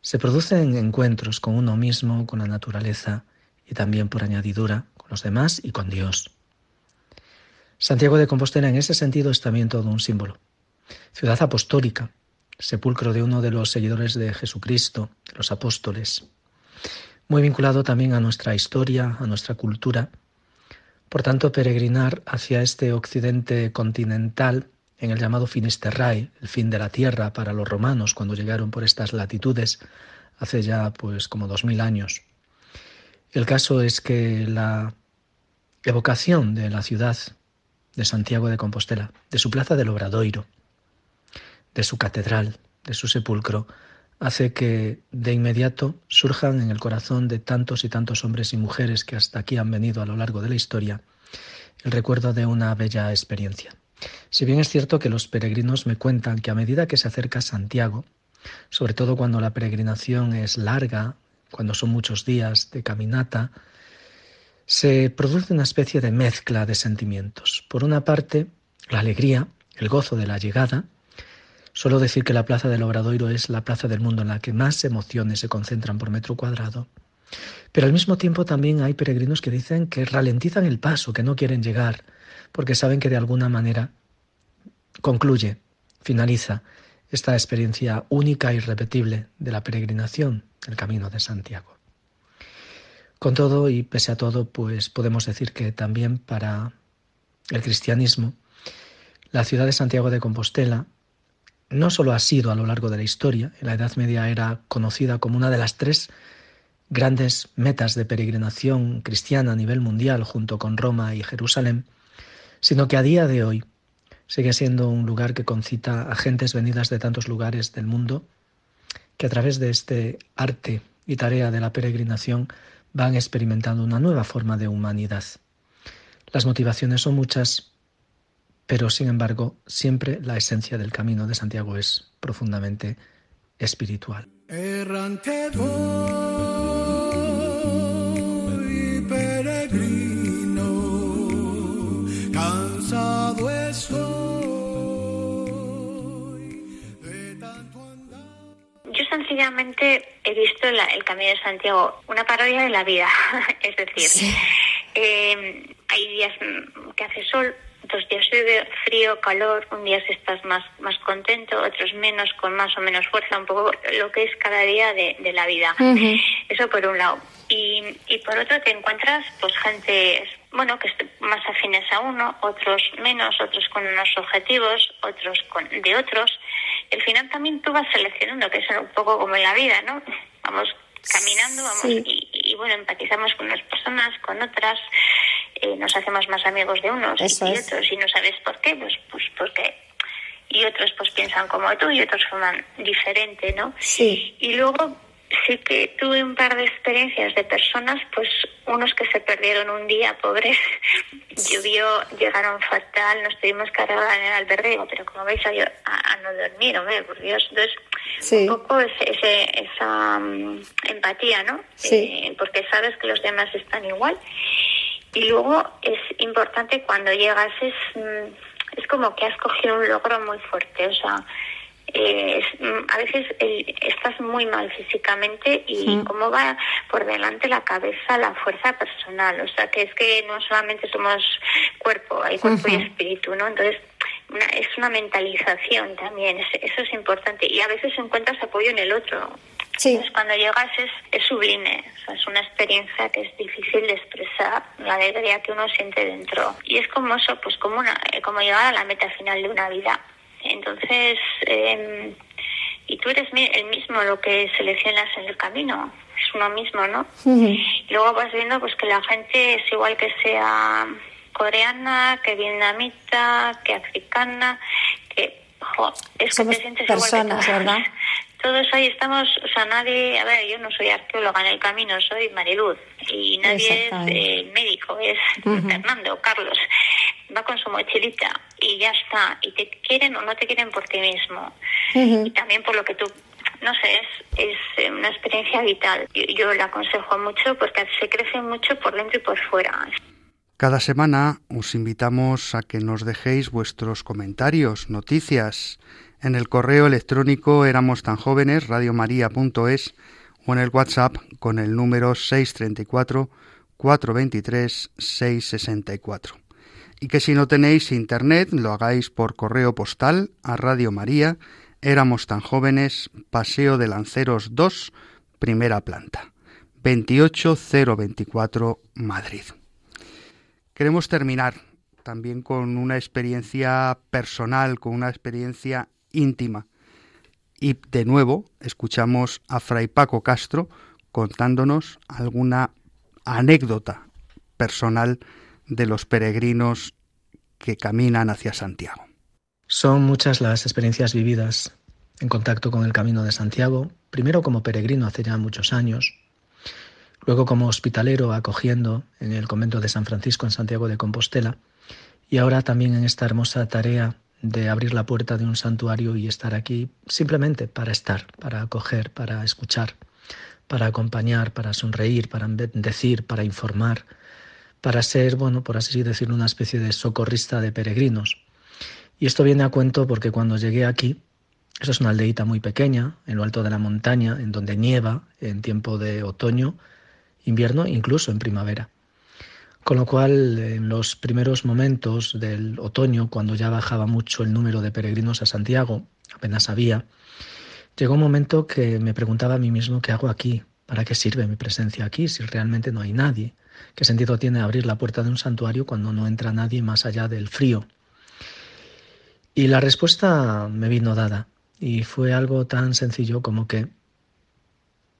se producen encuentros con uno mismo, con la naturaleza y también por añadidura con los demás y con Dios. Santiago de Compostela en ese sentido es también todo un símbolo. Ciudad apostólica, sepulcro de uno de los seguidores de Jesucristo, de los apóstoles, muy vinculado también a nuestra historia, a nuestra cultura. Por tanto, peregrinar hacia este occidente continental en el llamado Finisterrae, el fin de la tierra para los romanos cuando llegaron por estas latitudes hace ya pues como dos mil años. El caso es que la evocación de la ciudad de Santiago de Compostela, de su plaza del Obradoiro, de su catedral, de su sepulcro, hace que de inmediato surjan en el corazón de tantos y tantos hombres y mujeres que hasta aquí han venido a lo largo de la historia el recuerdo de una bella experiencia. Si bien es cierto que los peregrinos me cuentan que a medida que se acerca Santiago, sobre todo cuando la peregrinación es larga, cuando son muchos días de caminata, se produce una especie de mezcla de sentimientos. Por una parte, la alegría, el gozo de la llegada, Solo decir que la Plaza del Obradoiro es la plaza del mundo en la que más emociones se concentran por metro cuadrado. Pero al mismo tiempo también hay peregrinos que dicen que ralentizan el paso, que no quieren llegar, porque saben que de alguna manera concluye, finaliza esta experiencia única e irrepetible de la peregrinación, el camino de Santiago. Con todo y pese a todo, pues podemos decir que también para el cristianismo, la ciudad de Santiago de Compostela no solo ha sido a lo largo de la historia, en la Edad Media era conocida como una de las tres grandes metas de peregrinación cristiana a nivel mundial junto con Roma y Jerusalén, sino que a día de hoy sigue siendo un lugar que concita a gentes venidas de tantos lugares del mundo que a través de este arte y tarea de la peregrinación van experimentando una nueva forma de humanidad. Las motivaciones son muchas, pero sin embargo siempre la esencia del camino de Santiago es profundamente espiritual. Errante he visto la- el Camino de Santiago una parodia de la vida. es decir, eh, hay días mm, que hace sol, otros días llueve, frío, calor, un día estás más, más contento, otros menos, con más o menos fuerza, un poco lo que es cada día de, de la vida. Eso por un lado. Y, y por otro te encuentras pues gente bueno que más afines a uno, otros menos, otros con unos objetivos, otros con de otros. Al final también tú vas seleccionando, que es un poco como en la vida, ¿no? Vamos caminando, vamos Sí. y, y, bueno, empatizamos con unas personas, con otras, eh, nos hacemos más amigos de unos Eso y de es. otros y no sabes por qué, pues pues porque y otros pues piensan como tú y otros forman diferente, ¿no? Sí. Y luego sí que tuve un par de experiencias de personas, pues unos que se perdieron un día, pobres, llovió, llegaron fatal, nos tuvimos que arreglar en el albergue, pero como vais a, a, a no dormir, hombre, por Dios. Entonces, Sí. un poco ese, ese- esa mm, empatía, ¿no? Sí. Eh, porque sabes que los demás están igual. Y luego es importante cuando llegas, es, mm, es como que has cogido un logro muy fuerte, o sea, eh, es- mm, a veces el- estás muy mal físicamente y Sí. cómo va por delante la cabeza, la fuerza personal, o sea, que es que no solamente somos cuerpo, hay cuerpo y espíritu, ¿no? Entonces, una- es una mentalización también, es- eso es importante y a veces encuentras apoyo en el otro. Sí. Entonces, cuando llegas es, es sublime, o sea, es una experiencia que es difícil de expresar, la alegría que uno siente dentro. Y es como eso, pues como, una, eh, como llegar a la meta final de una vida. Entonces, eh, y tú eres el mismo lo que seleccionas en el camino, es uno mismo, ¿no? Y luego vas viendo pues que la gente es igual que sea coreana, que vietnamita, que africana, que jo, es Somos que te sientes igual personas, que todos. ¿verdad? Todos ahí estamos, o sea, nadie, a ver, yo no soy arqueóloga en el camino, soy Mariluz y nadie es eh, médico, es Ujú. Fernando, Carlos, va con su mochilita y ya está, y te quieren o no te quieren por ti mismo. Y también por lo que tú no sé es, es eh, una experiencia vital. Yo, yo la aconsejo mucho porque se crece mucho por dentro y por fuera. Cada semana os invitamos a que nos dejéis vuestros comentarios, noticias en el correo electrónico éramos tan jóvenes radiomaria.es o en el WhatsApp con el número 634 423 664. Y que si no tenéis internet lo hagáis por correo postal a Radio María, éramos tan jóvenes, Paseo de Lanceros 2, primera planta, 28024 Madrid. Queremos terminar también con una experiencia personal, con una experiencia íntima. Y de nuevo escuchamos a Fray Paco Castro contándonos alguna anécdota personal de los peregrinos que caminan hacia Santiago. Son muchas las experiencias vividas en contacto con el Camino de Santiago, primero como peregrino hace ya muchos años, luego como hospitalero acogiendo en el convento de San Francisco en Santiago de Compostela y ahora también en esta hermosa tarea de abrir la puerta de un santuario y estar aquí simplemente para estar, para acoger, para escuchar, para acompañar, para sonreír, para decir, para informar, para ser, bueno, por así decirlo, una especie de socorrista de peregrinos. Y esto viene a cuento porque cuando llegué aquí, Esa es una aldeíta muy pequeña, en lo alto de la montaña, en donde nieva en tiempo de otoño, invierno, incluso en primavera. Con lo cual, en los primeros momentos del otoño, cuando ya bajaba mucho el número de peregrinos a Santiago, apenas había, llegó un momento que me preguntaba a mí mismo qué hago aquí, para qué sirve mi presencia aquí si realmente no hay nadie, qué sentido tiene abrir la puerta de un santuario cuando no entra nadie más allá del frío. Y la respuesta me vino dada, y fue algo tan sencillo como que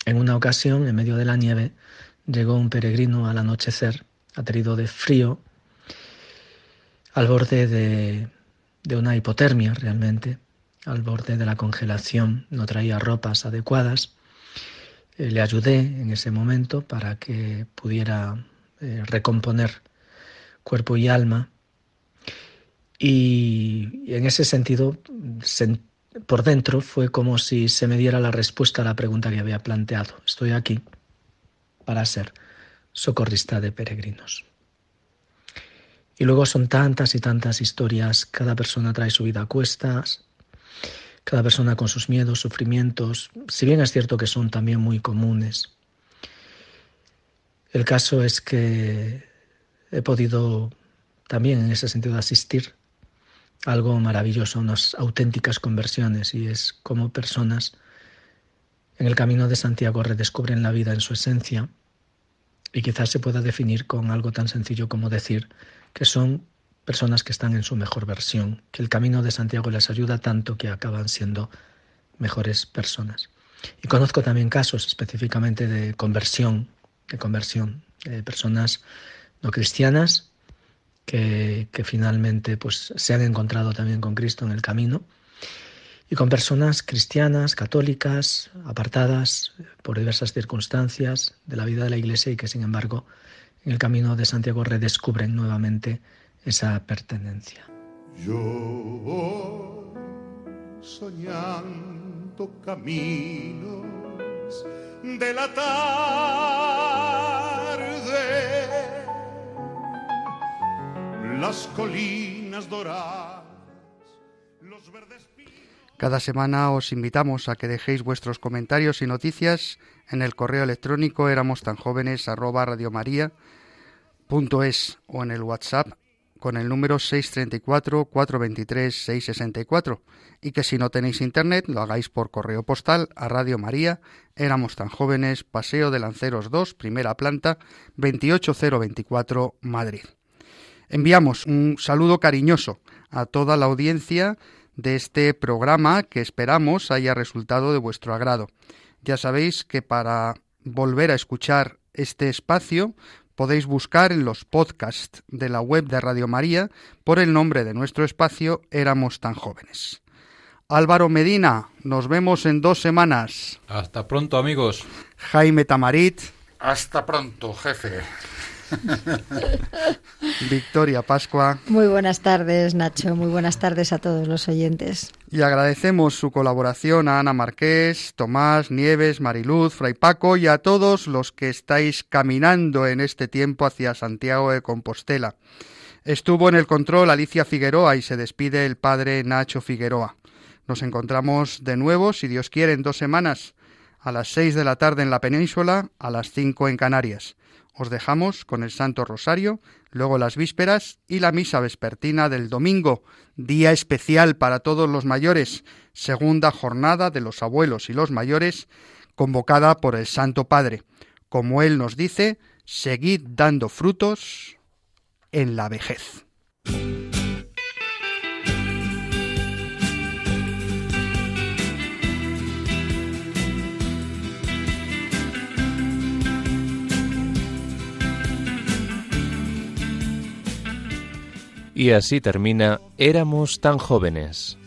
en una ocasión, en medio de la nieve, llegó un peregrino al anochecer aterido de frío, al borde de, una hipotermia realmente, al borde de la congelación, no traía ropas adecuadas. Eh, le ayudé en ese momento para que pudiera eh, recomponer cuerpo y alma. Y en ese sentido, por dentro fue como si se me diera la respuesta a la pregunta que había planteado. Estoy aquí para ser socorrista de peregrinos. Y luego son tantas y tantas historias, cada persona trae su vida a cuestas, cada persona con sus miedos, sufrimientos, si bien es cierto que son también muy comunes. El caso es que he podido también en ese sentido asistir a algo maravilloso, unas auténticas conversiones, y es como personas en el camino de Santiago redescubren la vida en su esencia y quizás se pueda definir con algo tan sencillo como decir que son personas que están en su mejor versión, que el camino de Santiago les ayuda tanto que acaban siendo mejores personas. Y conozco también casos específicamente de conversión, de conversión, de personas no cristianas que, que finalmente pues, se han encontrado también con Cristo en el camino y con personas cristianas, católicas, apartadas por diversas circunstancias de la vida de la Iglesia y que sin embargo en el camino de Santiago redescubren nuevamente esa pertenencia. Yo soñando caminos de la tarde, las colinas doradas, los verdes cada semana os invitamos a que dejéis vuestros comentarios y noticias en el correo electrónico éramos tan jóvenes o en el WhatsApp con el número 634-423-664 y que si no tenéis internet lo hagáis por correo postal a Radio María, éramos tan jóvenes, Paseo de Lanceros 2, primera planta, 28024, Madrid. Enviamos un saludo cariñoso a toda la audiencia de este programa que esperamos haya resultado de vuestro agrado. Ya sabéis que para volver a escuchar este espacio podéis buscar en los podcasts de la web de Radio María por el nombre de nuestro espacio Éramos tan jóvenes. Álvaro Medina, nos vemos en dos semanas. Hasta pronto amigos. Jaime Tamarit. Hasta pronto, jefe. Victoria Pascua. Muy buenas tardes, Nacho. Muy buenas tardes a todos los oyentes. Y agradecemos su colaboración a Ana Marqués, Tomás, Nieves, Mariluz, Fray Paco y a todos los que estáis caminando en este tiempo hacia Santiago de Compostela. Estuvo en el control Alicia Figueroa y se despide el padre Nacho Figueroa. Nos encontramos de nuevo, si Dios quiere, en dos semanas, a las seis de la tarde en la península, a las cinco en Canarias. Os dejamos con el Santo Rosario, luego las vísperas y la misa vespertina del domingo, día especial para todos los mayores, segunda jornada de los abuelos y los mayores, convocada por el Santo Padre. Como Él nos dice, seguid dando frutos en la vejez. Y así termina Éramos tan jóvenes.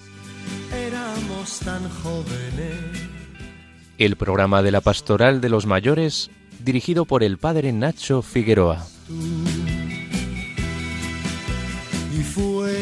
Éramos tan jóvenes. El programa de la Pastoral de los Mayores, dirigido por el padre Nacho Figueroa. Y fue